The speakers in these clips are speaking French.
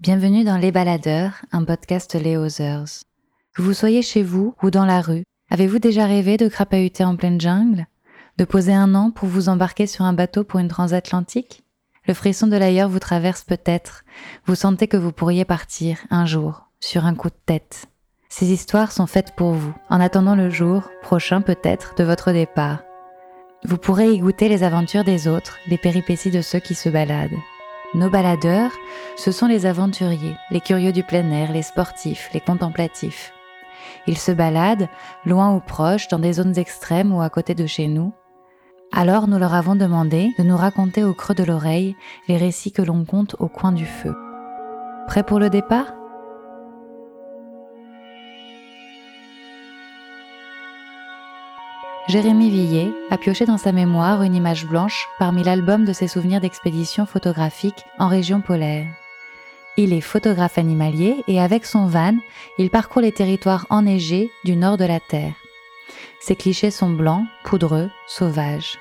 Bienvenue dans Les Baladeurs, un podcast Les Others. Que vous soyez chez vous ou dans la rue, avez-vous déjà rêvé de crapahuter en pleine jungle? De poser un an pour vous embarquer sur un bateau pour une transatlantique? Le frisson de l'ailleurs vous traverse peut-être. Vous sentez que vous pourriez partir, un jour, sur un coup de tête. Ces histoires sont faites pour vous, en attendant le jour, prochain peut-être, de votre départ. Vous pourrez y goûter les aventures des autres, les péripéties de ceux qui se baladent. Nos baladeurs, ce sont les aventuriers, les curieux du plein air, les sportifs, les contemplatifs. Ils se baladent, loin ou proche, dans des zones extrêmes ou à côté de chez nous. Alors nous leur avons demandé de nous raconter au creux de l'oreille les récits que l'on compte au coin du feu. Prêt pour le départ? Jérémy Villet a pioché dans sa mémoire une image blanche parmi l'album de ses souvenirs d'expéditions photographiques en région polaire. Il est photographe animalier et avec son van, il parcourt les territoires enneigés du nord de la Terre. Ses clichés sont blancs, poudreux, sauvages.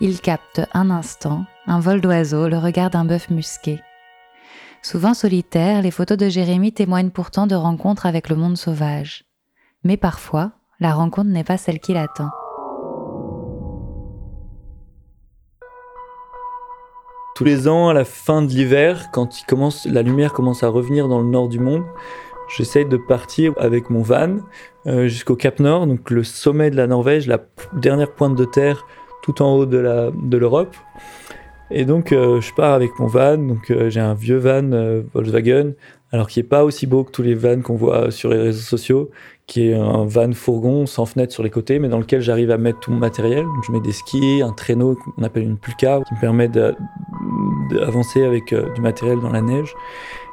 Il capte un instant un vol d'oiseau, le regard d'un bœuf musqué. Souvent solitaires, les photos de Jérémy témoignent pourtant de rencontres avec le monde sauvage. Mais parfois, la rencontre n'est pas celle qu'il attend. Tous les ans, à la fin de l'hiver, quand la lumière commence à revenir dans le nord du monde, j'essaye de partir avec mon van euh, jusqu'au Cap Nord, donc le sommet de la Norvège, la dernière pointe de terre tout en haut de l'Europe. Et donc euh, je pars avec mon van, donc euh, j'ai un vieux van Volkswagen, alors qui est pas aussi beau que tous les vans qu'on voit sur les réseaux sociaux, qui est un van fourgon sans fenêtre sur les côtés, mais dans lequel j'arrive à mettre tout mon matériel. Donc je mets des skis, un traîneau qu'on appelle une pulka, qui me permet d'avancer avec euh, du matériel dans la neige.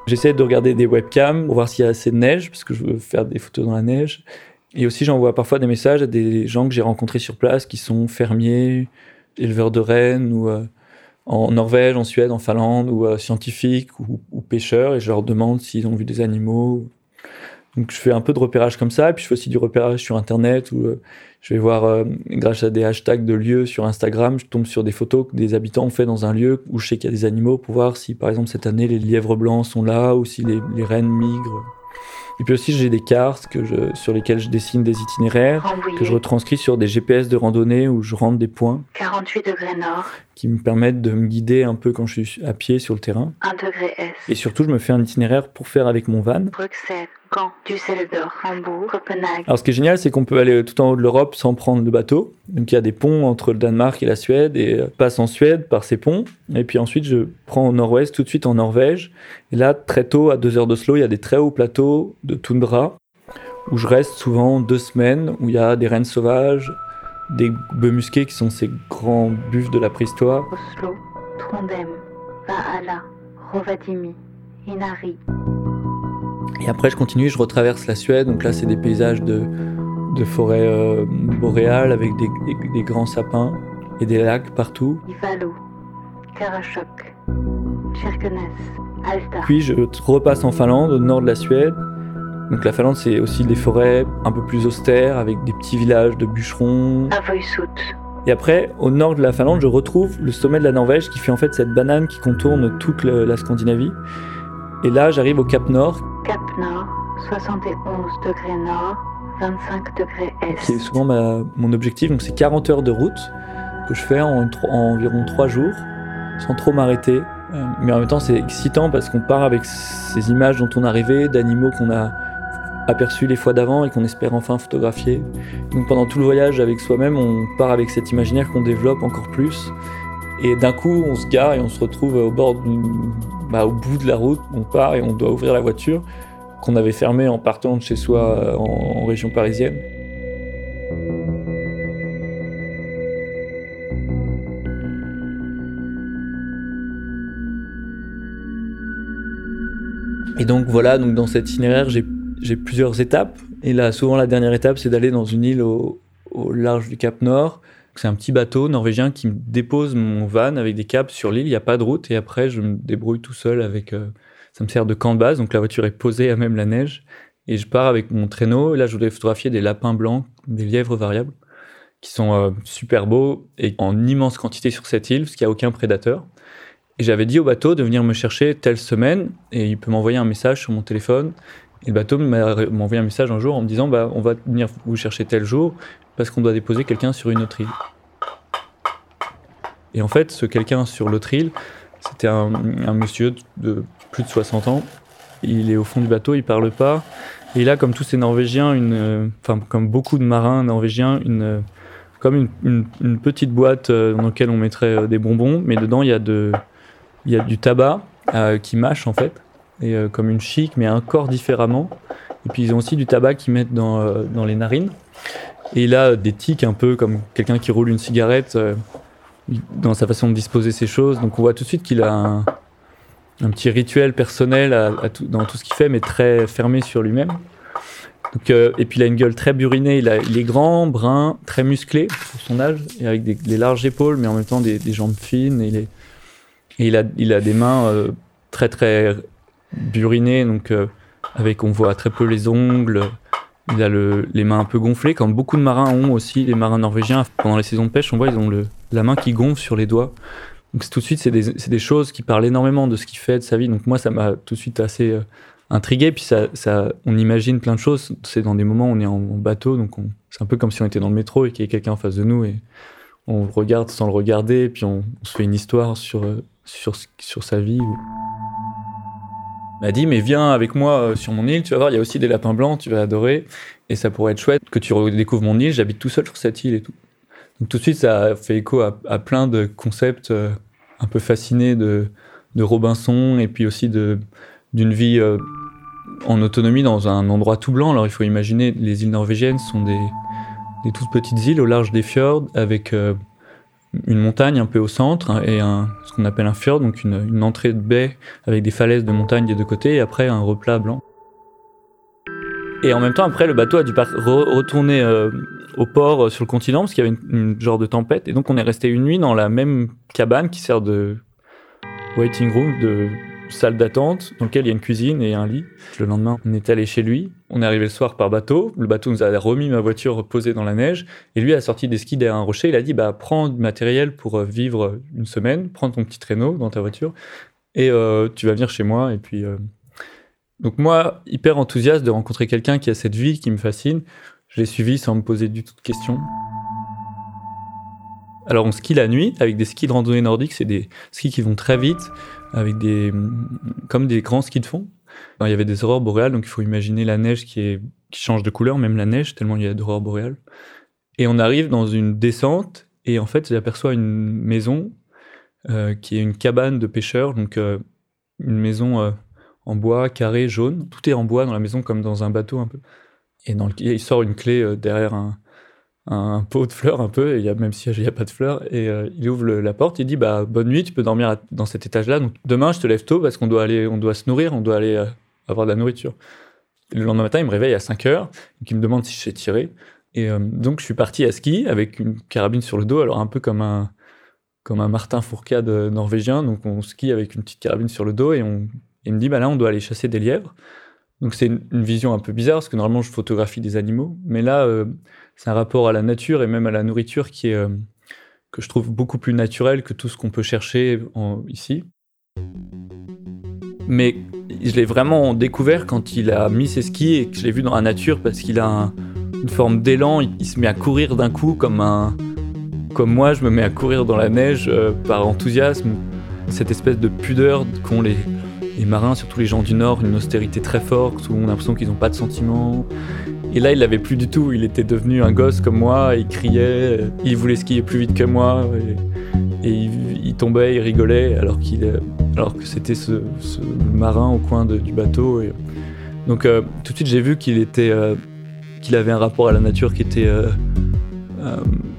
J'essaie de regarder des webcams pour voir s'il y a assez de neige, parce que je veux faire des photos dans la neige. Et aussi, j'envoie parfois des messages à des gens que j'ai rencontrés sur place, qui sont fermiers, éleveurs de rennes, ou euh, en Norvège, en Suède, en Finlande, ou euh, scientifiques, ou, pêcheurs, et je leur demande s'ils ont vu des animaux. Donc je fais un peu de repérage comme ça, et puis je fais aussi du repérage sur Internet, où je vais voir, euh, grâce à des hashtags de lieux sur Instagram, je tombe sur des photos que des habitants ont fait dans un lieu où je sais qu'il y a des animaux pour voir si, par exemple, cette année, les lièvres blancs sont là ou si les, les rennes migrent. Et puis aussi, j'ai des cartes que je, sur lesquelles je dessine des itinéraires, que je retranscris sur des GPS de randonnée où je rentre des points. 48 degrés nord. Qui me permettent de me guider un peu quand je suis à pied sur le terrain. 1 degré S. Et surtout, je me fais un itinéraire pour faire avec mon van. Bruxelles, Caen, Düsseldorf, Hambourg, Copenhague. Alors, ce qui est génial, c'est qu'on peut aller tout en haut de l'Europe sans prendre le bateau. Donc, il y a des ponts entre le Danemark et la Suède et euh, passe en Suède par ces ponts. Et puis ensuite, je prends au nord-ouest, tout de suite en Norvège. Et là, très tôt, à deux heures d'Oslo, il y a des très hauts plateaux de toundra où je reste souvent deux semaines, où il y a des rennes sauvages, des bœufs musqués qui sont ces grands buffles de la préhistoire. Oslo, Trondheim, Valhalla, Rovadimi, Inari. Et après, je continue, je retraverse la Suède. Donc là, c'est des paysages de, de forêts euh, boréales avec des, des, des, grands sapins et des lacs partout. Ivalo, Alta. Puis je repasse en Finlande, au nord de la Suède. Donc la Finlande, c'est aussi des forêts un peu plus austères, avec des petits villages de bûcherons. Et après, au nord de la Finlande, je retrouve le sommet de la Norvège qui fait en fait cette banane qui contourne toute le, la Scandinavie. Et là, j'arrive au Cap Nord. Cap Nord, 71 degrés nord, 25 degrés est. C'est souvent mon objectif, donc c'est 40 heures de route que je fais en, en environ 3 jours, sans trop m'arrêter. Euh, mais en même temps, c'est excitant parce qu'on part avec ces images dont on arrivé, d'animaux qu'on a aperçus les fois d'avant et qu'on espère enfin photographier. Donc pendant tout le voyage avec soi-même, on part avec cet imaginaire qu'on développe encore plus. Et d'un coup, on se gare et on se retrouve au bord bah, au bout de la route. On part et on doit ouvrir la voiture qu'on avait fermée en partant de chez soi en, en région parisienne. Et donc voilà, donc dans cet itinéraire, j'ai plusieurs étapes. Et là, souvent la dernière étape, c'est d'aller dans une île au, large du Cap Nord. C'est un petit bateau norvégien qui me dépose mon van avec des câbles sur l'île. Il n'y a pas de route et après, je me débrouille tout seul avec. Euh, ça me sert de camp de base, donc la voiture est posée à même la neige. Et je pars avec mon traîneau. Et là, je voulais photographier des lapins blancs, des lièvres variables, qui sont euh, super beaux et en immense quantité sur cette île, parce qu'il n'y a aucun prédateur. Et j'avais dit au bateau de venir me chercher telle semaine, et il peut m'envoyer un message sur mon téléphone. Et le bateau m'a envoyé un message un jour en me disant bah, on va venir vous chercher tel jour parce qu'on doit déposer quelqu'un sur une autre île. Et en fait, ce quelqu'un sur l'autre île, c'était un, monsieur de plus de 60 ans. Il est au fond du bateau, il parle pas. Et il a, comme tous ces Norvégiens, une, enfin, comme beaucoup de marins norvégiens, une, comme une, petite boîte euh, dans laquelle on mettrait euh, des bonbons, mais dedans il y a, de, il y a du tabac euh, qui mâche en fait, et comme une chic, mais encore différemment. Et puis ils ont aussi du tabac qu'ils mettent dans, dans les narines. Et il a des tics un peu comme quelqu'un qui roule une cigarette dans sa façon de disposer ses choses. Donc on voit tout de suite qu'il a un, petit rituel personnel dans tout ce qu'il fait, mais très fermé sur lui-même. Euh, et puis il a une gueule très burinée, il, est grand, brun, très musclé pour son âge, et avec des, larges épaules, mais en même temps des, jambes fines. Et, il, a, des mains euh, très très burinées, donc euh, avec on voit très peu les ongles. Il a le, les mains un peu gonflées, comme beaucoup de marins ont aussi, les marins norvégiens. Pendant les saisons de pêche, on voit ils ont la main qui gonfle sur les doigts. Donc tout de suite, c'est des, choses qui parlent énormément de ce qu'il fait, de sa vie. Donc moi, ça m'a tout de suite assez euh, intrigué. Puis on imagine plein de choses. C'est dans des moments où on est en, bateau, donc c'est un peu comme si on était dans le métro et qu'il y a quelqu'un en face de nous et on regarde sans le regarder, et puis on, se fait une histoire sur, euh, sa vie. M'a dit, mais viens avec moi euh, sur mon île, tu vas voir, il y a aussi des lapins blancs, tu vas adorer. Et ça pourrait être chouette que tu redécouvres mon île, j'habite tout seul sur cette île et tout. Donc tout de suite, ça fait écho à, plein de concepts euh, un peu fascinés de, de, Robinson et puis aussi d'une vie euh, en autonomie dans un endroit tout blanc. Alors il faut imaginer, les îles norvégiennes sont des, des toutes petites îles au large des fjords avec une montagne un peu au centre hein, et un, ce qu'on appelle un fjord, donc une, une, entrée de baie avec des falaises de montagne des deux côtés et après un replat blanc. Et en même temps, après, le bateau a dû retourner euh, au port euh, sur le continent parce qu'il y avait une, genre de tempête. Et donc, on est resté une nuit dans la même cabane qui sert de waiting room, de salle d'attente, dans laquelle il y a une cuisine et un lit. Le lendemain, on est allé chez lui. On est arrivé le soir par bateau. Le bateau nous a remis ma voiture reposée dans la neige. Et lui a sorti des skis derrière un rocher. Il a dit, bah, prends du matériel pour euh, vivre une semaine. Prends ton petit traîneau dans ta voiture. Et tu vas venir chez moi. Et puis, donc moi, hyper enthousiaste de rencontrer quelqu'un qui a cette vie qui me fascine, je l'ai suivi sans me poser du tout de questions. Alors on skie la nuit avec des skis de randonnée nordique, c'est des skis qui vont très vite, avec des comme des grands skis de fond. il y avait des aurores boréales, donc il faut imaginer la neige qui, change de couleur, même la neige, tellement il y a d'aurores boréales. Et on arrive dans une descente, et en fait j'aperçois une maison euh, qui est une cabane de pêcheurs, donc euh, une maison euh, en bois, carré, jaune. Tout est en bois dans la maison comme dans un bateau un peu. Et dans il sort une clé derrière un, un, pot de fleurs un peu, et y a, même s'il n'y a, pas de fleurs, et euh, il ouvre la porte, il dit bah bonne nuit, tu peux dormir dans cet étage-là. Donc demain je te lève tôt parce qu'on doit aller, on doit se nourrir, on doit aller euh, avoir de la nourriture. le lendemain matin, il me réveille à 5 heures, et il me demande si je sais tirer. Et donc je suis parti à ski avec une carabine sur le dos, alors un peu comme un comme un Martin Fourcade norvégien. Donc on skie avec une petite carabine sur le dos et on il me dit, bah là, on doit aller chasser des lièvres. Donc c'est une, vision un peu bizarre, parce que normalement, je photographie des animaux. Mais là, euh, c'est un rapport à la nature et même à la nourriture qui est, euh, que je trouve beaucoup plus naturel que tout ce qu'on peut chercher ici. Mais je l'ai vraiment découvert quand il a mis ses skis et que je l'ai vu dans la nature, parce qu'il a une forme d'élan, il, se met à courir d'un coup comme un... Comme moi, je me mets à courir dans la neige euh, par enthousiasme. Cette espèce de pudeur qu'ont les, les marins, surtout les gens du Nord, une austérité très forte, où on a l'impression qu'ils n'ont pas de sentiments. Et là, il l'avait plus du tout. Il était devenu un gosse comme moi, il criait, il voulait skier plus vite que moi, et, il, tombait, il rigolait, alors, qu'il, alors que c'était ce, marin au coin du bateau. Et, donc, euh, tout de suite, j'ai vu qu'il était, euh, qu'il avait un rapport à la nature qui était euh,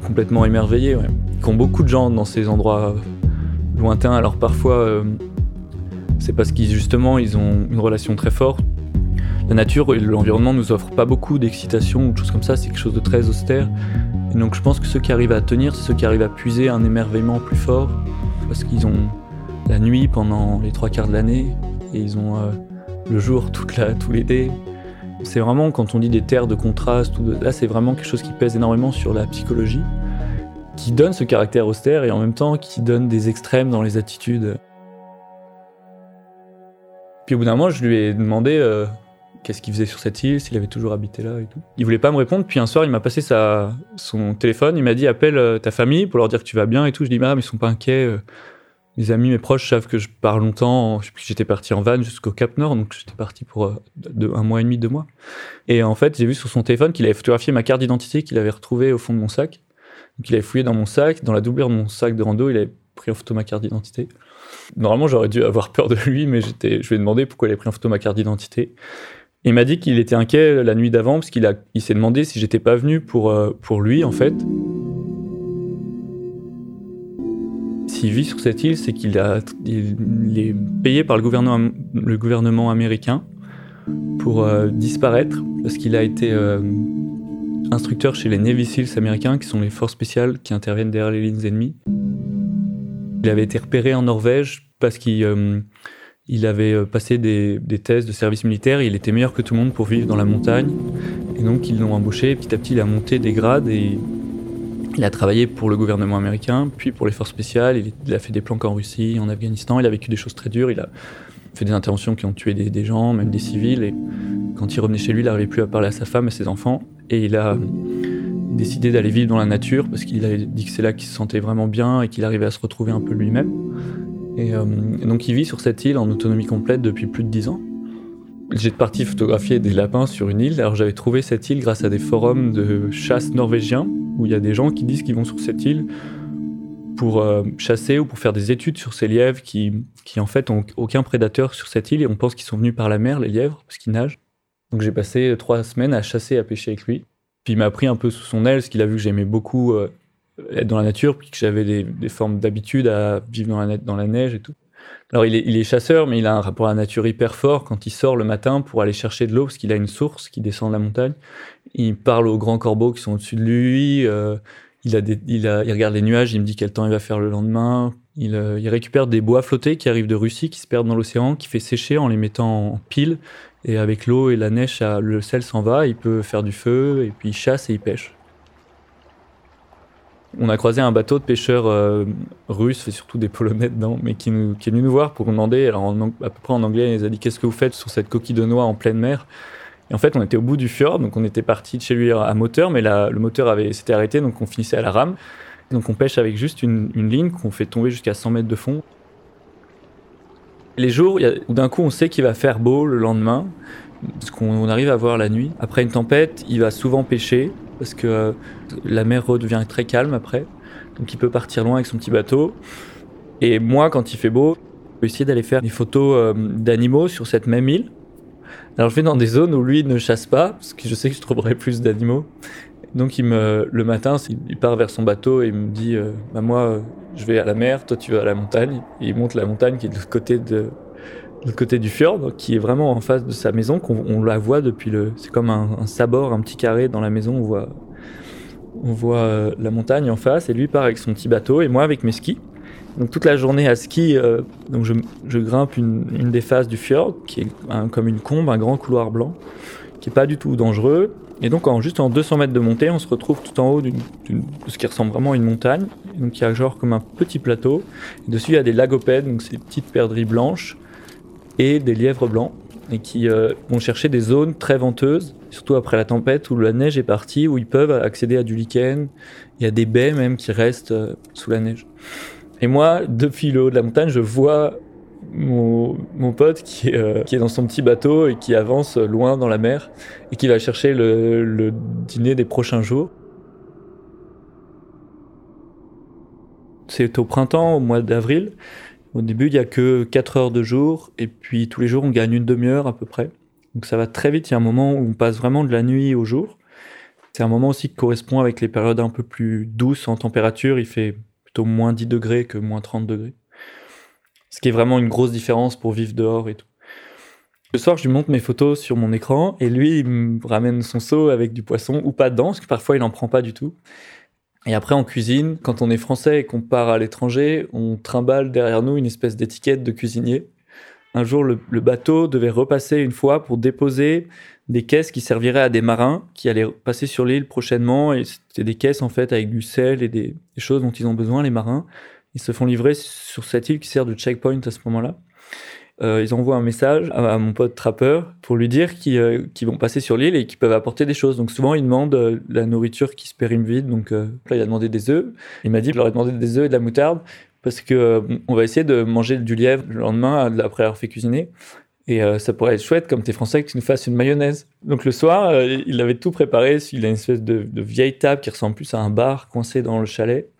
complètement émerveillé. Ouais. Qu'ont beaucoup de gens dans ces endroits lointains. Alors parfois c'est parce qu'ils justement ils ont une relation très forte. La nature et l'environnement nous offrent pas beaucoup d'excitation ou de choses comme ça, c'est quelque chose de très austère. Et donc je pense que ceux qui arrivent à tenir, c'est ceux qui arrivent à puiser un émerveillement plus fort, parce qu'ils ont la nuit pendant les trois quarts de l'année, et ils ont euh, le jour toute la, tout l'été. C'est vraiment, quand on dit des terres de contraste, là c'est vraiment quelque chose qui pèse énormément sur la psychologie, qui donne ce caractère austère et en même temps qui donne des extrêmes dans les attitudes. Puis au bout d'un moment, je lui ai demandé euh, qu'est-ce qu'il faisait sur cette île, s'il avait toujours habité là et tout. Il voulait pas me répondre. Puis un soir, il m'a passé son téléphone. Il m'a dit appelle euh, ta famille pour leur dire que tu vas bien et tout. Je dis ah mais ils sont pas inquiets. euh, mes amis, mes proches savent que je pars longtemps. J'étais parti en van jusqu'au Cap Nord, donc j'étais parti pour un mois et demi, deux mois. Et en fait, j'ai vu sur son téléphone qu'il avait photographié ma carte d'identité qu'il avait retrouvée au fond de mon sac. Donc il avait fouillé dans mon sac, dans la doublure de mon sac de rando, il avait pris en photo ma carte d'identité. Normalement, j'aurais dû avoir peur de lui, mais je lui ai demandé pourquoi il avait pris en photo ma carte d'identité. Il m'a dit qu'il était inquiet la nuit d'avant parce qu'il il s'est demandé si j'étais pas venu pour, euh, pour lui en fait. S'il vit sur cette île, c'est qu'il il est payé par le gouvernement, le gouvernement américain pour euh, disparaître parce qu'il a été euh, instructeur chez les Navy Seals américains, qui sont les forces spéciales qui interviennent derrière les lignes ennemies. Il avait été repéré en Norvège parce qu'il euh, avait euh, passé des, des tests de service militaire. Il était meilleur que tout le monde pour vivre dans la montagne. Et donc, ils l'ont embauché. Petit à petit, il a monté des grades et il a travaillé pour le gouvernement américain, puis pour les forces spéciales. Il, a fait des planques en Russie, en Afghanistan. Il a vécu des choses très dures. Il a fait des interventions qui ont tué des, gens, même des civils. Et quand il revenait chez lui, il n'arrivait plus à parler à sa femme et ses enfants. Et il a décidé d'aller vivre dans la nature parce qu'il avait dit que c'est là qu'il se sentait vraiment bien et qu'il arrivait à se retrouver un peu lui-même. Et, euh, et donc il vit sur cette île en autonomie complète depuis plus de dix ans. J'étais parti photographier des lapins sur une île. Alors j'avais trouvé cette île grâce à des forums de chasse norvégiens où il y a des gens qui disent qu'ils vont sur cette île pour euh, chasser ou pour faire des études sur ces lièvres qui, qui en fait ont aucun prédateur sur cette île et on pense qu'ils sont venus par la mer, les lièvres, parce qu'ils nagent. Donc j'ai passé trois semaines à chasser, à pêcher avec lui. Puis il m'a pris un peu sous son aile, parce qu'il a vu que j'aimais beaucoup euh, être dans la nature, puis que j'avais des, des formes d'habitude à vivre dans la, neige et tout. Alors il est, il est chasseur, mais il a un rapport à la nature hyper fort quand il sort le matin pour aller chercher de l'eau, parce qu'il a une source qui descend de la montagne. Il parle aux grands corbeaux qui sont au-dessus de lui. euh, il, a il, a, il regarde les nuages, il me dit quel temps il va faire le lendemain. Il, euh, il récupère des bois flottés qui arrivent de Russie, qui se perdent dans l'océan, qui fait sécher en les mettant en pile. Et avec l'eau et la neige, le sel s'en va. Il peut faire du feu, et puis il chasse et il pêche. On a croisé un bateau de pêcheurs euh, russes, et surtout des Polonais dedans, mais qui, est venu nous voir pour nous demander, alors à peu près en anglais, il nous a dit Qu'est-ce que vous faites sur cette coquille de noix en pleine mer? Et en fait, on était au bout du fjord, donc on était parti de chez lui à moteur, mais le moteur s'était arrêté, donc on finissait à la rame. Donc on pêche avec juste une ligne qu'on fait tomber jusqu'à 100 mètres de fond. Les jours, où d'un coup, on sait qu'il va faire beau le lendemain, parce qu'on on arrive à voir la nuit. Après une tempête, il va souvent pêcher, parce que euh, la mer redevient très calme après. Donc il peut partir loin avec son petit bateau. Et moi, quand il fait beau, je peux essayer d'aller faire des photos euh, d'animaux sur cette même île. Alors je vais dans des zones où lui ne chasse pas, parce que je sais que je trouverai plus d'animaux. Donc il me, le matin, il part vers son bateau et il me dit euh, bah moi, euh, je vais à la mer, toi tu vas à la montagne. Et il monte la montagne qui est de l'autre côté de côté du fjord, qui est vraiment en face de sa maison, qu'on on la voit depuis le. C'est comme un, sabord, un petit carré dans la maison. On voit, on voit euh, la montagne en face, et lui part avec son petit bateau, et moi avec mes skis. Donc toute la journée à ski, donc je, je grimpe une, des faces du fjord, qui est comme une combe, un grand couloir blanc, qui est pas du tout dangereux. Et donc en juste en 200 mètres de montée, on se retrouve tout en haut de ce qui ressemble vraiment à une montagne. Donc il y a genre comme un petit plateau. Et dessus il y a des lagopèdes, donc ces petites perdrix blanches et des lièvres blancs, et qui euh, vont chercher des zones très venteuses, surtout après la tempête où la neige est partie, où ils peuvent accéder à du lichen. Il y a des baies même qui restent euh, sous la neige. Et moi, depuis le haut de la montagne, je vois mon, pote qui est, euh, qui est dans son petit bateau et qui avance loin dans la mer et qui va chercher le, le dîner des prochains jours. C'est au printemps, au mois d'avril. Au début, il n'y a que 4 heures de jour et puis tous les jours, on gagne une demi-heure à peu près. Donc ça va très vite. Il y a un moment où on passe vraiment de la nuit au jour. C'est un moment aussi qui correspond avec les périodes un peu plus douces en température. Il fait plutôt moins 10 degrés que moins 30 degrés. Ce qui est vraiment une grosse différence pour vivre dehors et tout. Le soir, je lui montre mes photos sur mon écran et lui, il me ramène son seau avec du poisson ou pas dedans, parce que parfois il en prend pas du tout. Et après, en cuisine, quand on est français et qu'on part à l'étranger, on trimballe derrière nous une espèce d'étiquette de cuisinier. Un jour, le, bateau devait repasser une fois pour déposer des caisses qui serviraient à des marins qui allaient passer sur l'île prochainement. Et c'était des caisses en fait avec du sel et des choses dont ils ont besoin, les marins. Ils se font livrer sur cette île qui sert de checkpoint à ce moment-là. euh, ils envoient un message à, mon pote trappeur pour lui dire qu'ils vont passer sur l'île et qu'ils peuvent apporter des choses. Donc souvent, ils demandent la nourriture qui se périme vide. Donc là, il a demandé des œufs. Il m'a dit, je leur ai demandé des œufs et de la moutarde parce que on va essayer de manger du lièvre le lendemain après avoir fait cuisiner. Et euh, ça pourrait être chouette, comme t'es français, que tu nous fasses une mayonnaise. Donc le soir, euh, il avait tout préparé. Il a une espèce de, vieille table qui ressemble plus à un bar coincé dans le chalet,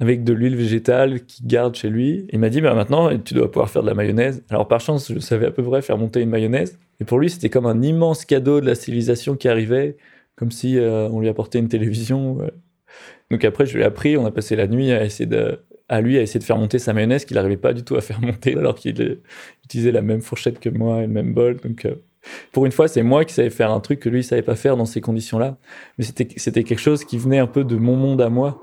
avec de l'huile végétale qu'il garde chez lui. Il m'a dit, bah, maintenant, tu dois pouvoir faire de la mayonnaise. Alors par chance, je savais à peu près faire monter une mayonnaise. Et pour lui, c'était comme un immense cadeau de la civilisation qui arrivait, comme si euh, on lui apportait une télévision. Donc après, je lui ai appris, on a passé la nuit à essayer de à lui à essayer de faire monter sa mayonnaise qu'il n'arrivait pas du tout à faire monter alors qu'il utilisait la même fourchette que moi et le même bol. Donc, euh, pour une fois, c'est moi qui savais faire un truc que lui ne savait pas faire dans ces conditions-là. Mais c'était quelque chose qui venait un peu de mon monde à moi.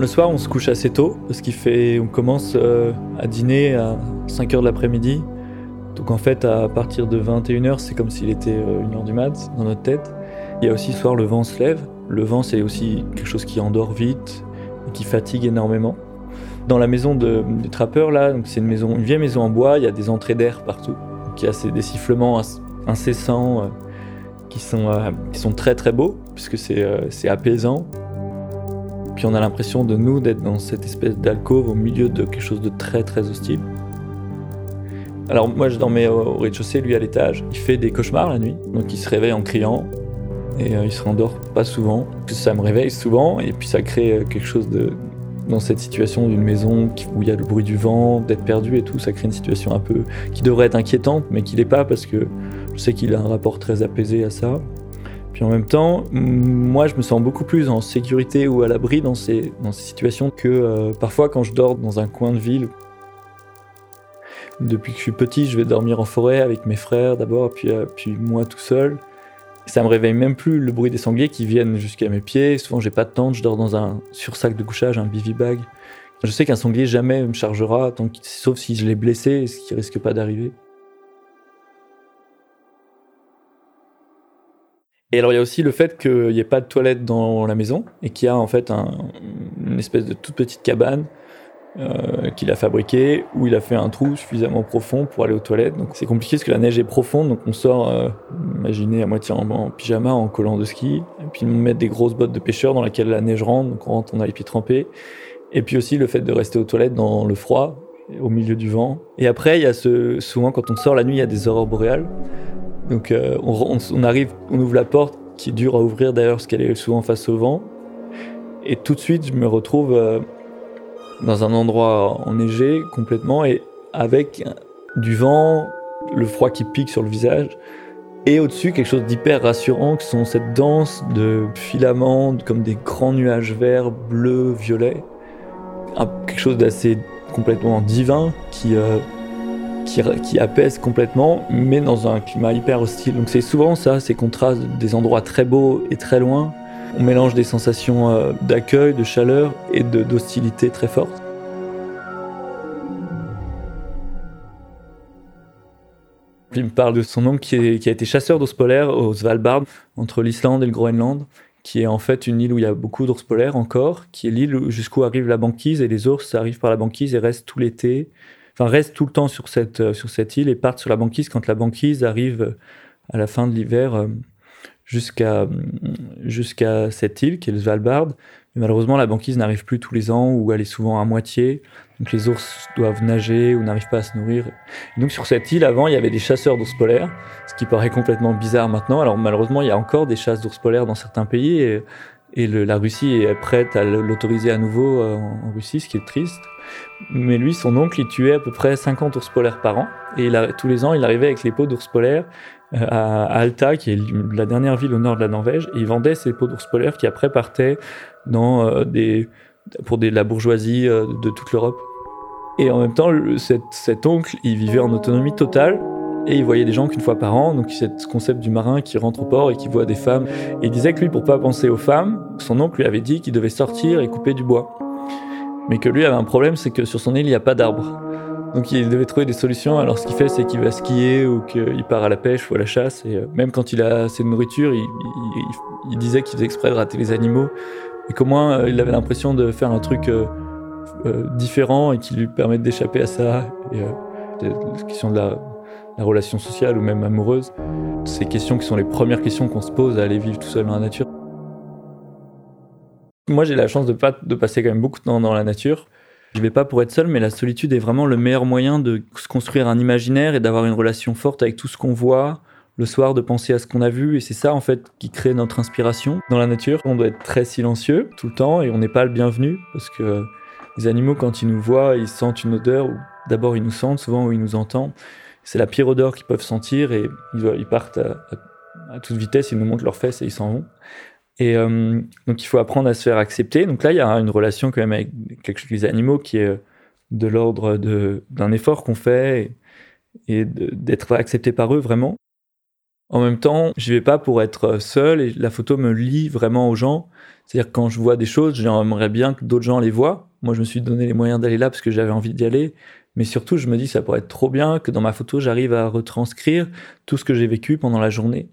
Le soir, on se couche assez tôt parce qu'il fait, on commence euh, à dîner à 5 h de l'après-midi. Donc en fait, à partir de 21h, c'est comme s'il était 1h euh, du mat dans notre tête. Il y a aussi ce soir, le vent se lève. Le vent, c'est aussi quelque chose qui endort vite et qui fatigue énormément. Dans la maison de, trappeur, là, c'est une vieille maison en bois, il y a des entrées d'air partout. Donc il y a des sifflements incessants euh, qui, sont, qui sont très très beaux, puisque c'est apaisant. Puis on a l'impression de nous d'être dans cette espèce d'alcôve au milieu de quelque chose de très très hostile. Alors moi je dormais au rez-de-chaussée, lui à l'étage. Il fait des cauchemars la nuit, donc il se réveille en criant et euh, il se rendort pas souvent. Ça me réveille souvent et puis ça crée euh, quelque chose de dans cette situation d'une maison où il y a le bruit du vent, d'être perdu et tout, ça crée une situation un peu qui devrait être inquiétante mais qui l'est pas parce que je sais qu'il a un rapport très apaisé à ça. Puis en même temps, moi, je me sens beaucoup plus en sécurité ou à l'abri dans ces, dans ces situations que euh, parfois quand je dors dans un coin de ville. Depuis que je suis petit, je vais dormir en forêt avec mes frères d'abord, puis, euh, puis moi tout seul. Ça me réveille même plus le bruit des sangliers qui viennent jusqu'à mes pieds. Souvent, j'ai pas de tente, je dors dans un sursac de couchage, un bivy bag. Je sais qu'un sanglier jamais me chargera, tant sauf si je l'ai blessé, ce qui risque pas d'arriver. Et alors il y a aussi le fait qu'il n'y ait pas de toilette dans la maison et qu'il y a en fait une espèce de toute petite cabane euh, qu'il a fabriquée où il a fait un trou suffisamment profond pour aller aux toilettes. Donc c'est compliqué parce que la neige est profonde, donc on sort, euh, imaginez à moitié en, pyjama, en collant de ski, et puis on met des grosses bottes de pêcheur dans lesquelles la neige rentre, donc on rentre, on a les pieds trempés. Et puis aussi le fait de rester aux toilettes dans le froid, au milieu du vent. Et après il y a ce, souvent quand on sort la nuit, il y a des aurores boréales. Donc euh, on, arrive, on ouvre la porte qui est dure à ouvrir d'ailleurs parce qu'elle est souvent face au vent. Et tout de suite, je me retrouve euh, dans un endroit enneigé complètement et avec du vent, le froid qui pique sur le visage. Et au-dessus, quelque chose d'hyper rassurant, qui sont cette danse de filaments, comme des grands nuages verts, bleus, violets. quelque chose d'assez complètement divin qui, euh, qui, apaise complètement, mais dans un climat hyper hostile. Donc c'est souvent ça, ces contrastes des endroits très beaux et très loin. On mélange des sensations euh, d'accueil, de chaleur et d'hostilité très fortes. Il me parle de son oncle qui, qui a été chasseur d'ours polaires au Svalbard, entre l'Islande et le Groenland, qui est en fait une île où il y a beaucoup d'ours polaires encore, qui est l'île jusqu'où arrive la banquise, et les ours arrivent par la banquise et restent tout l'été enfin restent tout le temps sur cette, euh, sur cette île et partent sur la banquise quand la banquise arrive euh, à la fin de l'hiver euh, jusqu'à jusqu'à cette île qui est le Svalbard. Malheureusement, la banquise n'arrive plus tous les ans ou elle est souvent à moitié. Donc les ours doivent nager ou n'arrivent pas à se nourrir. donc sur cette île, avant, il y avait des chasseurs d'ours polaires, ce qui paraît complètement bizarre maintenant. Alors malheureusement, il y a encore des chasses d'ours polaires dans certains pays et la Russie est prête à l'autoriser à nouveau en Russie, ce qui est triste. Mais lui, son oncle, il tuait à peu près 50 ours polaires par an. Et tous les ans, il arrivait avec les peaux d'ours polaires euh, à, Alta, qui est la dernière ville au nord de la Norvège. Et il vendait ces peaux d'ours polaires qui après partaient euh, pour la bourgeoisie euh, de toute l'Europe. Et en même temps, cet, cet, oncle, il vivait en autonomie totale. Et il voyait des gens qu'une fois par an, donc c'est ce concept du marin qui rentre au port et qui voit des femmes. Et il disait que lui, pour pas penser aux femmes, son oncle lui avait dit qu'il devait sortir et couper du bois. Mais que lui avait un problème, c'est que sur son île, il n'y a pas d'arbres. Donc il devait trouver des solutions. Alors ce qu'il fait, c'est qu'il va skier ou qu'il part à la pêche ou à la chasse. Et euh, même quand il a assez de nourriture, il, disait qu'il faisait exprès de rater les animaux. Et qu'au moins, euh, il avait l'impression de faire un truc euh, différent et qui lui permette d'échapper à ça. Et la question de la, la, relation sociale ou même amoureuse, ces questions qui sont les premières questions qu'on se pose à aller vivre tout seul dans la nature. Moi, j'ai la chance de, pas, de passer quand même beaucoup de temps dans la nature. Je vais pas pour être seul, mais la solitude est vraiment le meilleur moyen de se construire un imaginaire et d'avoir une relation forte avec tout ce qu'on voit, le soir de penser à ce qu'on a vu et c'est ça en fait qui crée notre inspiration. Dans la nature, on doit être très silencieux tout le temps et on n'est pas le bienvenu parce que les animaux quand ils nous voient, ils sentent une odeur d'abord ils nous sentent, souvent ou ils nous entendent. C'est la pire odeur qu'ils peuvent sentir et ils, partent à, à, toute vitesse, ils nous montrent leurs fesses et ils s'en vont. Et euh, donc il faut apprendre à se faire accepter. Donc là, il y a une relation quand même avec les animaux qui est de l'ordre d'un effort qu'on fait et, d'être accepté par eux vraiment. En même temps, je vais pas pour être seul et la photo me lie vraiment aux gens. C'est-à-dire quand je vois des choses, j'aimerais bien que d'autres gens les voient. Moi, je me suis donné les moyens d'aller là parce que j'avais envie d'y aller. Mais surtout, je me dis, ça pourrait être trop bien que dans ma photo, j'arrive à retranscrire tout ce que j'ai vécu pendant la journée.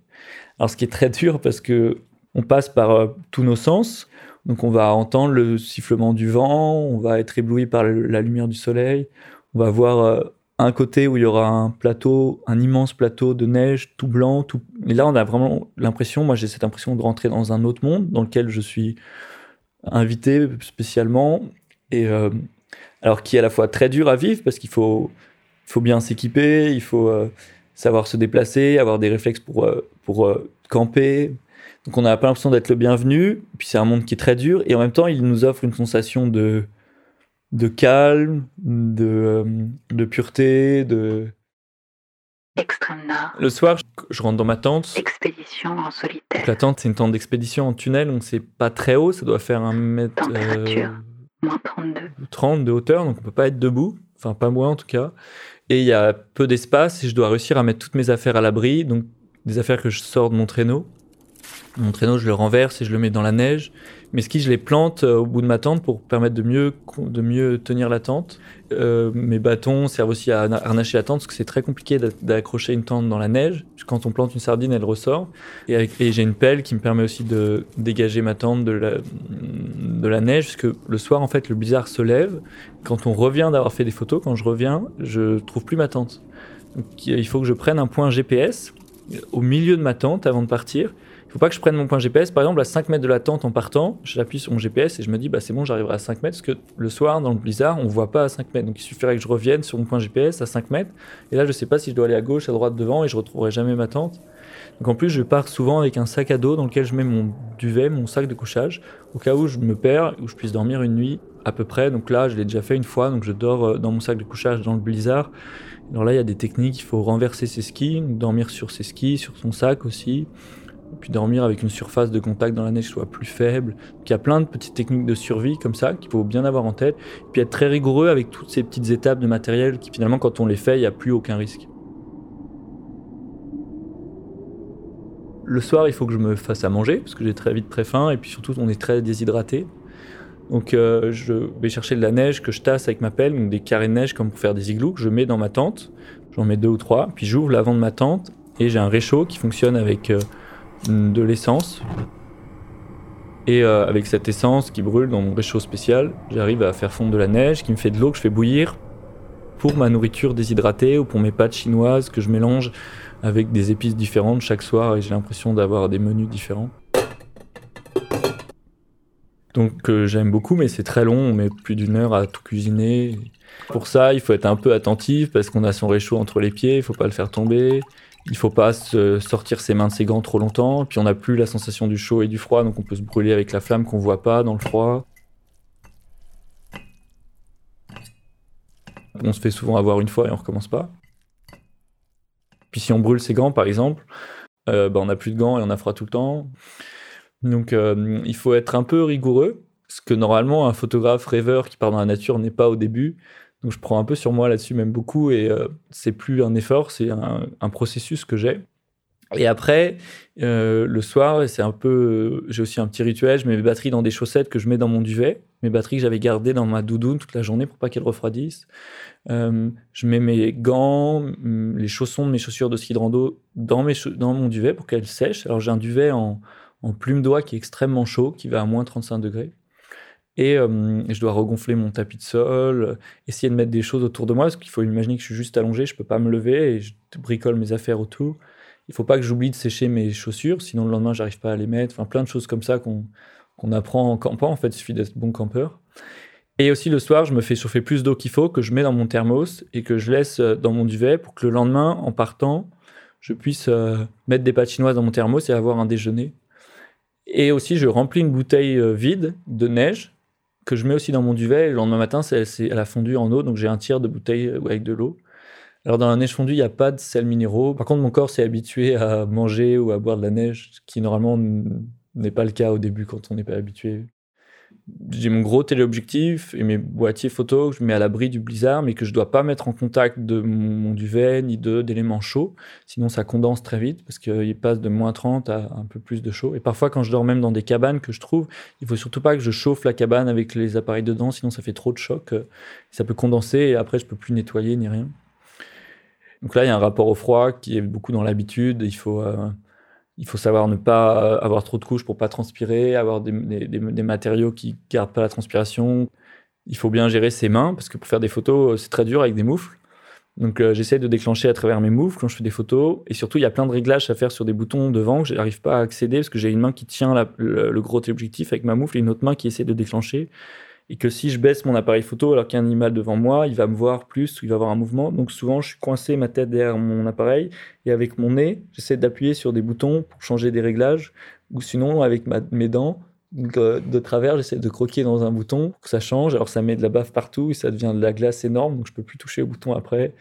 Alors, ce qui est très dur parce que on passe par euh, tous nos sens. Donc on va entendre le sifflement du vent, on va être ébloui par la lumière du soleil, on va voir euh, un côté où il y aura un plateau, un immense plateau de neige tout blanc. Tout... Et là, on a vraiment l'impression, moi j'ai cette impression de rentrer dans un autre monde dans lequel je suis invité spécialement. Et euh, alors qui est à la fois très dur à vivre parce qu'il faut, faut bien s'équiper, il faut savoir se déplacer, avoir des réflexes pour, pour camper, donc on n'a pas l'impression d'être le bienvenu, puis c'est un monde qui est très dur, et en même temps il nous offre une sensation de, de calme, de, euh, de pureté, de... Extrême nord. Le soir, je, rentre dans ma tente. Expédition en solitaire. la tente, c'est une tente d'expédition en tunnel, donc c'est pas très haut, ça doit faire un mètre... Température, euh, moins 32. 30 de hauteur, donc on peut pas être debout, enfin pas moi en tout cas. Et il y a peu d'espace, et je dois réussir à mettre toutes mes affaires à l'abri, donc des affaires que je sors de mon traîneau. Mon traîneau, je le renverse et je le mets dans la neige. Mes skis, je les plante euh, au bout de ma tente pour permettre de mieux, de mieux tenir la tente. Euh, mes bâtons servent aussi à harnacher la tente parce que c'est très compliqué d'accrocher une tente dans la neige. Quand on plante une sardine, elle ressort. Et, j'ai une pelle qui me permet aussi de dégager ma tente de la, neige parce que le soir, en fait, le blizzard se lève. Quand on revient d'avoir fait des photos, quand je reviens, je trouve plus ma tente. il faut que je prenne un point GPS au milieu de ma tente avant de partir il faut pas que je prenne mon point GPS, par exemple, à 5 mètres de la tente en partant, j'appuie sur mon GPS et je me dis, bah, c'est bon, j'arriverai à 5 mètres, parce que le soir, dans le blizzard, on voit pas à 5 mètres. Donc il suffirait que je revienne sur mon point GPS à 5 mètres. Et là, je sais pas si je dois aller à gauche, à droite, devant, et je retrouverai jamais ma tente. Donc en plus, je pars souvent avec un sac à dos dans lequel je mets mon duvet, mon sac de couchage, au cas où je me perds, où je puisse dormir une nuit à peu près. Donc là, je l'ai déjà fait une fois, donc je dors euh, dans mon sac de couchage dans le blizzard. Alors là, il y a des techniques, il faut renverser ses skis, dormir sur ses skis, sur son sac aussi puis dormir avec une surface de contact dans la neige soit plus faible. il y a plein de petites techniques de survie comme ça qu'il faut bien avoir en tête. puis être très rigoureux avec toutes ces petites étapes de matériel qui finalement quand on les fait, il n'y a plus aucun risque. Le soir, il faut que je me fasse à manger parce que j'ai très vite très faim et puis surtout on est très déshydraté. Donc euh, je vais chercher de la neige que je tasse avec ma pelle, donc des carrés de neige comme pour faire des igloos que je mets dans ma tente. J'en mets deux ou trois, puis j'ouvre l'avant de ma tente et j'ai un réchaud qui fonctionne avec euh, de l'essence. Et euh, avec cette essence qui brûle dans mon réchaud spécial, j'arrive à faire fondre de la neige qui me fait de l'eau que je fais bouillir pour ma nourriture déshydratée ou pour mes pâtes chinoises que je mélange avec des épices différentes chaque soir et j'ai l'impression d'avoir des menus différents. Donc euh, j'aime beaucoup mais c'est très long, on met plus d'une heure à tout cuisiner. Pour ça, il faut être un peu attentif parce qu'on a son réchaud entre les pieds, il faut pas le faire tomber. Il faut pas sortir ses mains de ses gants trop longtemps. Puis on n'a plus la sensation du chaud et du froid, donc on peut se brûler avec la flamme qu'on voit pas dans le froid. On se fait souvent avoir une fois et on recommence pas. Puis si on brûle ses gants, par exemple, euh, bah, on n'a plus de gants et on a froid tout le temps. Donc euh, il faut être un peu rigoureux, ce que normalement un photographe rêveur qui part dans la nature n'est pas au début. Donc je prends un peu sur moi là-dessus, même beaucoup, et euh, c'est plus un effort, c'est un, processus que j'ai. Et après, euh, le soir, c'est un peu, j'ai aussi un petit rituel, je mets mes batteries dans des chaussettes que je mets dans mon duvet. mes batteries que j'avais gardées dans ma doudoune toute la journée pour pas qu'elles refroidissent. Euh, je mets mes gants, les chaussons de mes chaussures de ski de rando dans mon duvet pour qu'elles sèchent. Alors j'ai un duvet en, en plume d'oie qui est extrêmement chaud, qui va à moins 35 degrés. Et euh, je dois regonfler mon tapis de sol, essayer de mettre des choses autour de moi, parce qu'il faut imaginer que je suis juste allongé, je peux pas me lever et je bricole mes affaires autour. Il faut pas que j'oublie de sécher mes chaussures, sinon le lendemain j'arrive pas à les mettre. Enfin, plein de choses comme ça qu'on apprend en campant. En fait, il suffit d'être bon campeur. Et aussi le soir, je me fais chauffer plus d'eau qu'il faut, que je mets dans mon thermos et que je laisse euh, dans mon duvet pour que le lendemain, en partant, je puisse euh, mettre des patinoises dans mon thermos et avoir un déjeuner. Et aussi, je remplis une bouteille vide de neige que je mets aussi dans mon duvet. le lendemain matin, c'est, elle a fondu en eau, donc j'ai un tiers de bouteille euh, avec de l'eau. Alors dans la neige fondue, il n'y a pas de sel minéraux. Par contre, mon corps s'est habitué à manger ou à boire de la neige, ce qui normalement n'est pas le cas au début quand on n'est pas habitué j'ai mon gros téléobjectif et mes boîtiers photo que je mets à l'abri du blizzard, mais que je dois pas mettre en contact de mon, duvet ni d'éléments chauds. Sinon, ça condense très vite parce qu'il passe de moins 30 à un peu plus de chaud. Et parfois, quand je dors même dans des cabanes que je trouve, il faut surtout pas que je chauffe la cabane avec les appareils dedans, sinon ça fait trop de choc. Ça peut condenser et après, je peux plus nettoyer ni rien. Donc là, il y a un rapport au froid qui est beaucoup dans l'habitude. Il faut euh, il faut savoir ne pas euh, avoir trop de couches pour pas transpirer, avoir des, matériaux qui gardent pas la transpiration. Il faut bien gérer ses mains parce que pour faire des photos, euh, c'est très dur avec des moufles. Donc euh, j'essaie de déclencher à travers mes moufles quand je fais des photos. Et surtout, il y a plein de réglages à faire sur des boutons devant que je n'arrive pas à accéder parce que j'ai une main qui tient le, le, gros objectif avec ma moufle et une autre main qui essaie de déclencher et que si je baisse mon appareil photo alors qu'il y a un animal devant moi, il va me voir plus il va avoir un mouvement. Donc souvent, je suis coincé ma tête derrière mon appareil et avec mon nez, j'essaie d'appuyer sur des boutons pour changer des réglages ou sinon avec mes dents de, travers, j'essaie de croquer dans un bouton pour que ça change. Alors ça met de la baffe partout et ça devient de la glace énorme, donc je peux plus toucher au bouton après.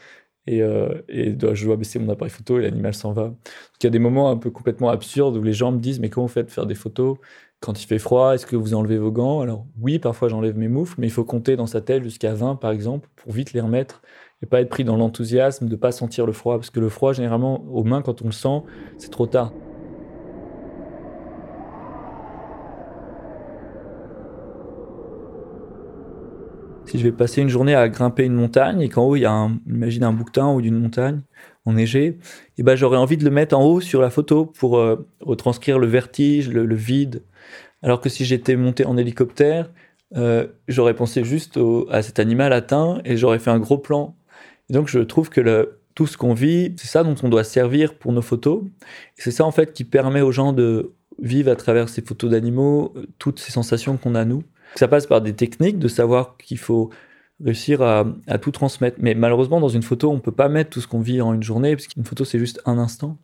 Et, euh, je dois baisser mon appareil photo et l'animal s'en va. il y a des moments un peu complètement absurdes où les gens me disent mais comment vous faites faire des photos quand il fait froid, est-ce que vous enlevez vos gants? Alors oui, parfois j'enlève mes moufles, mais il faut compter dans sa tête jusqu'à 20 par exemple pour vite les remettre et pas être pris dans l'enthousiasme de pas sentir le froid parce que le froid généralement aux mains quand on le sent, c'est trop tard. Je vais passer une journée à grimper une montagne et qu'en haut il y a un, imagine un bouquetin ou d'une montagne enneigée, et eh ben j'aurais envie de le mettre en haut sur la photo pour euh, retranscrire le vertige, le vide, alors que si j'étais monté en hélicoptère, euh, j'aurais pensé juste à cet animal atteint et j'aurais fait un gros plan. Et donc je trouve que tout ce qu'on vit, c'est ça dont on doit servir pour nos photos. Et c'est ça en fait qui permet aux gens de vivre à travers ces photos d'animaux toutes ces sensations qu'on a nous. Ça passe par des techniques de savoir qu'il faut réussir à, tout transmettre. Mais malheureusement, dans une photo, on peut pas mettre tout ce qu'on vit en une journée, parce qu'une photo, c'est juste un instant.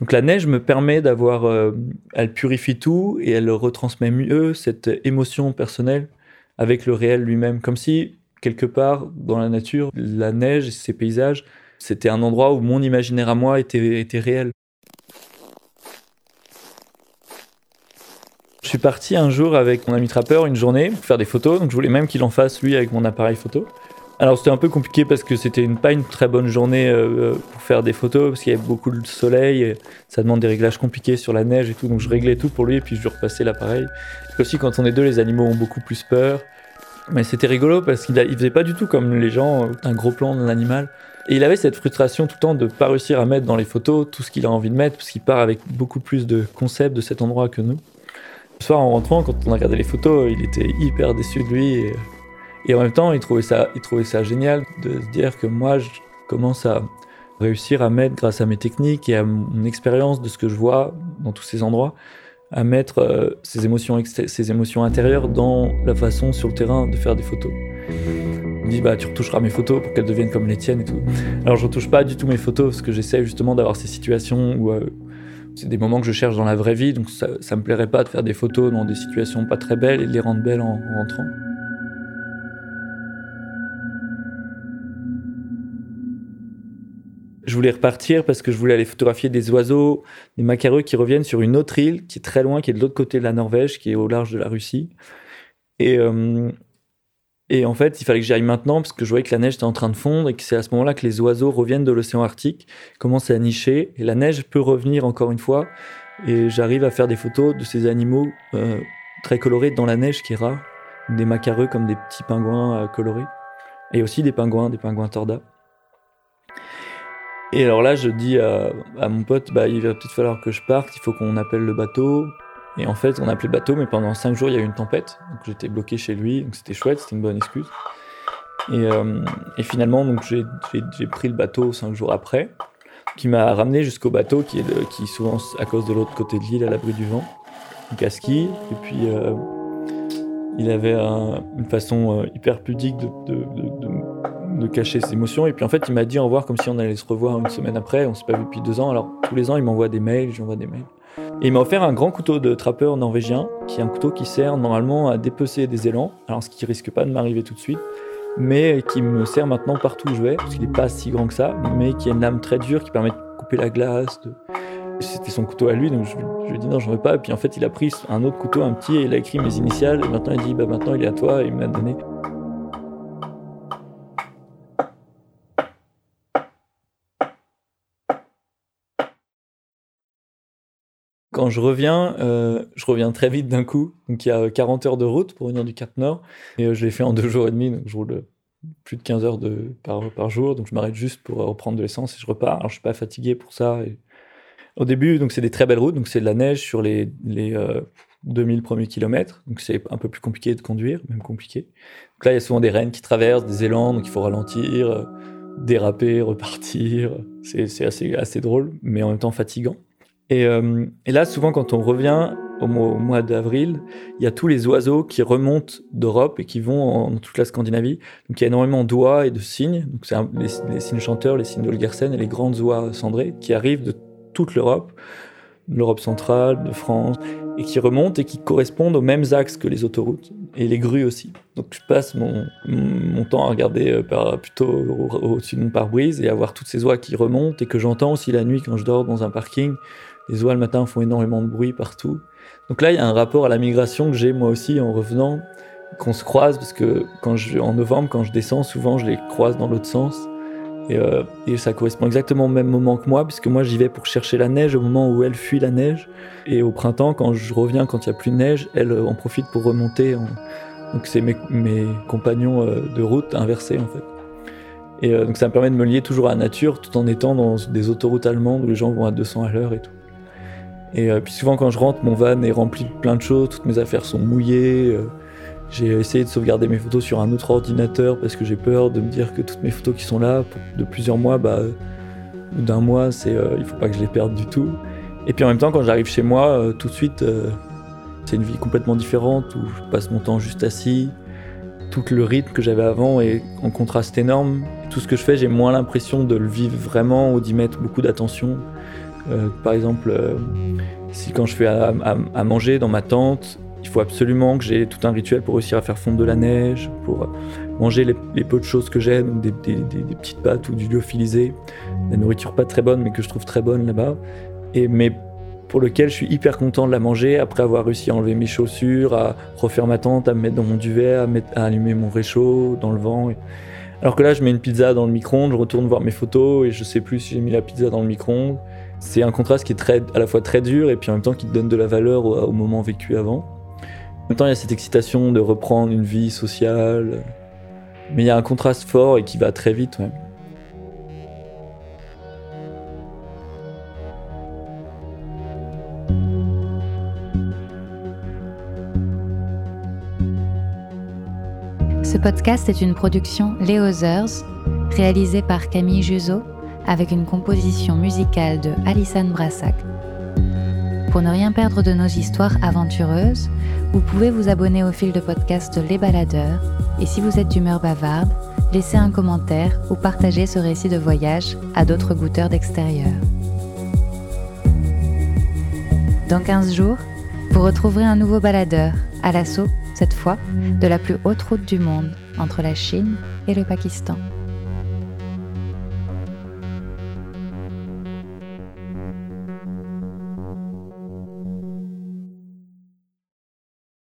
Donc la neige me permet d'avoir... Euh, elle purifie tout et elle retransmet mieux cette émotion personnelle avec le réel lui-même. Comme si, quelque part, dans la nature, la neige et ces paysages, c'était un endroit où mon imaginaire à moi était réel. Je suis parti un jour avec mon ami trappeur une journée pour faire des photos, donc je voulais même qu'il en fasse lui avec mon appareil photo. Alors c'était un peu compliqué parce que c'était pas une très bonne journée euh, pour faire des photos parce qu'il y avait beaucoup de soleil et ça demande des réglages compliqués sur la neige et tout, donc je réglais tout pour lui et puis je lui repassais l'appareil. Aussi quand on est deux, les animaux ont beaucoup plus peur. Mais c'était rigolo parce qu'il il faisait pas du tout comme les gens, euh, un gros plan d'un animal. Et il avait cette frustration tout le temps de pas réussir à mettre dans les photos tout ce qu'il a envie de mettre parce qu'il part avec beaucoup plus de concepts de cet endroit que nous. Soir, en rentrant, quand on a regardé les photos, il était hyper déçu de lui. Et, en même temps, il trouvait, ça, génial de se dire que moi, je commence à réussir à mettre, grâce à mes techniques et à mon expérience de ce que je vois dans tous ces endroits, à mettre euh, ces, émotions intérieures dans la façon sur le terrain de faire des photos. Il me dit bah tu retoucheras mes photos pour qu'elles deviennent comme les tiennes et tout. Alors je retouche pas du tout mes photos parce que j'essaie justement d'avoir ces situations où euh, c'est des moments que je cherche dans la vraie vie, donc ça, ça me plairait pas de faire des photos dans des situations pas très belles et de les rendre belles en, rentrant. Je voulais repartir parce que je voulais aller photographier des oiseaux, des macareux qui reviennent sur une autre île qui est très loin, qui est de l'autre côté de la Norvège, qui est au large de la Russie. Et, euh, et en fait, il fallait que j'y aille maintenant parce que je voyais que la neige était en train de fondre et que c'est à ce moment-là que les oiseaux reviennent de l'océan Arctique, commencent à nicher et la neige peut revenir encore une fois. Et j'arrive à faire des photos de ces animaux euh, très colorés dans la neige qui est rare. des macareux comme des petits pingouins colorés. Et aussi des pingouins, des pingouins torda. Et alors là, je dis à, mon pote, bah, il va peut-être falloir que je parte, il faut qu'on appelle le bateau. Et en fait, on a appelé bateau, mais pendant cinq jours, il y a eu une tempête. Donc j'étais bloqué chez lui, donc c'était chouette, c'était une bonne excuse. Et, euh, finalement, donc j'ai pris le bateau cinq jours après, qui m'a ramené jusqu'au bateau, qui est, souvent à cause de l'autre côté de l'île, à l'abri du vent, donc à. Et puis, euh, il avait une façon euh, hyper pudique de de cacher ses émotions. Et puis en fait, il m'a dit au revoir comme si on allait se revoir une semaine après. On s'est pas vu depuis deux ans. Alors tous les ans, il m'envoie des mails, j'envoie des mails. Il m'a offert un grand couteau de trappeur norvégien, qui est un couteau qui sert normalement à dépecer des élans. Alors ce qui risque pas de m'arriver tout de suite, mais qui me sert maintenant partout où je vais, parce qu'il n'est pas si grand que ça, mais qui a une lame très dure qui permet de couper la glace. C'était son couteau à lui, donc je, lui ai dit non, j'en veux pas. Et puis en fait, il a pris un autre couteau, un petit, et il a écrit mes initiales. Et maintenant, il dit bah maintenant, il est à toi. Et il m'a donné. Quand je reviens, euh, je reviens très vite d'un coup. Donc il y a 40 heures de route pour venir du Cap Nord. Et euh, je l'ai fait en deux jours et demi. Donc je roule plus de 15 heures par, jour. Donc je m'arrête juste pour reprendre de l'essence et je repars. Alors je suis pas fatigué pour ça. Au début, donc c'est des très belles routes. Donc c'est de la neige sur les, les 2000 euh, premiers kilomètres. Donc c'est un peu plus compliqué de conduire, même compliqué. Donc là, il y a souvent des rennes qui traversent, des élans. Donc il faut ralentir, déraper, repartir. C'est assez drôle, mais en même temps fatigant. Euh, et, là, souvent, quand on revient au mois, d'avril, il y a tous les oiseaux qui remontent d'Europe et qui vont dans toute la Scandinavie. Donc il y a énormément d'oies et de cygnes. Donc c'est les, cygnes chanteurs, les cygnes d'Olgersen et les grandes oies cendrées qui arrivent de toute l'Europe, l'Europe centrale, de France, et qui remontent et qui correspondent aux mêmes axes que les autoroutes et les grues aussi. Donc je passe mon, temps à regarder euh, par, plutôt au-dessus de mon pare-brise et à voir toutes ces oies qui remontent et que j'entends aussi la nuit quand je dors dans un parking les oies le matin font énormément de bruit partout. Donc là, il y a un rapport à la migration que j'ai moi aussi en revenant, qu'on se croise, parce que quand je, en novembre, quand je descends, souvent je les croise dans l'autre sens. Et, euh, ça correspond exactement au même moment que moi, puisque moi j'y vais pour chercher la neige au moment où elle fuit la neige. Et au printemps, quand je reviens, quand il n'y a plus de neige, elle euh, en profite pour remonter. Donc c'est mes, mes, compagnons euh, de route inversés en fait. Et donc ça me permet de me lier toujours à la nature tout en étant dans des autoroutes allemandes où les gens vont à 200 à l'heure et tout. Et euh, puis souvent quand je rentre, mon van est rempli de plein de choses, toutes mes affaires sont mouillées. Euh, j'ai essayé de sauvegarder mes photos sur un autre ordinateur parce que j'ai peur de me dire que toutes mes photos qui sont là de plusieurs mois, bah, ou d'un mois, c'est, euh, il faut pas que je les perde du tout. Et puis en même temps, quand j'arrive chez moi, tout de suite, c'est une vie complètement différente où je passe mon temps juste assis. Tout le rythme que j'avais avant est en contraste énorme. Tout ce que je fais, j'ai moins l'impression de le vivre vraiment ou d'y mettre beaucoup d'attention. Euh, par exemple, euh, si quand je fais à, manger dans ma tente, il faut absolument que j'ai tout un rituel pour réussir à faire fondre de la neige, pour manger les, peu de choses que j'aime, des, petites pâtes ou du lyophilisé, la nourriture pas très bonne mais que je trouve très bonne là-bas, et mais pour lequel je suis hyper content de la manger après avoir réussi à enlever mes chaussures, à refaire ma tente, à me mettre dans mon duvet, à, allumer mon réchaud dans le vent. Alors que là, je mets une pizza dans le micro-ondes, je retourne voir mes photos et je sais plus si j'ai mis la pizza dans le micro-ondes. C'est un contraste qui est à la fois très dur et puis en même temps qui donne de la valeur au, moment vécu avant. En même temps, il y a cette excitation de reprendre une vie sociale. Mais il y a un contraste fort et qui va très vite. Ce podcast est une production Les Others, réalisée par Camille Juzo avec une composition musicale de Alison Brassac. Pour ne rien perdre de nos histoires aventureuses, vous pouvez vous abonner au fil de podcast Les Baladeurs et si vous êtes d'humeur bavarde, laissez un commentaire ou partagez ce récit de voyage à d'autres goûteurs d'extérieur. Dans 15 jours, vous retrouverez un nouveau baladeur, à l'assaut, cette fois, de la plus haute route du monde, entre la Chine et le Pakistan.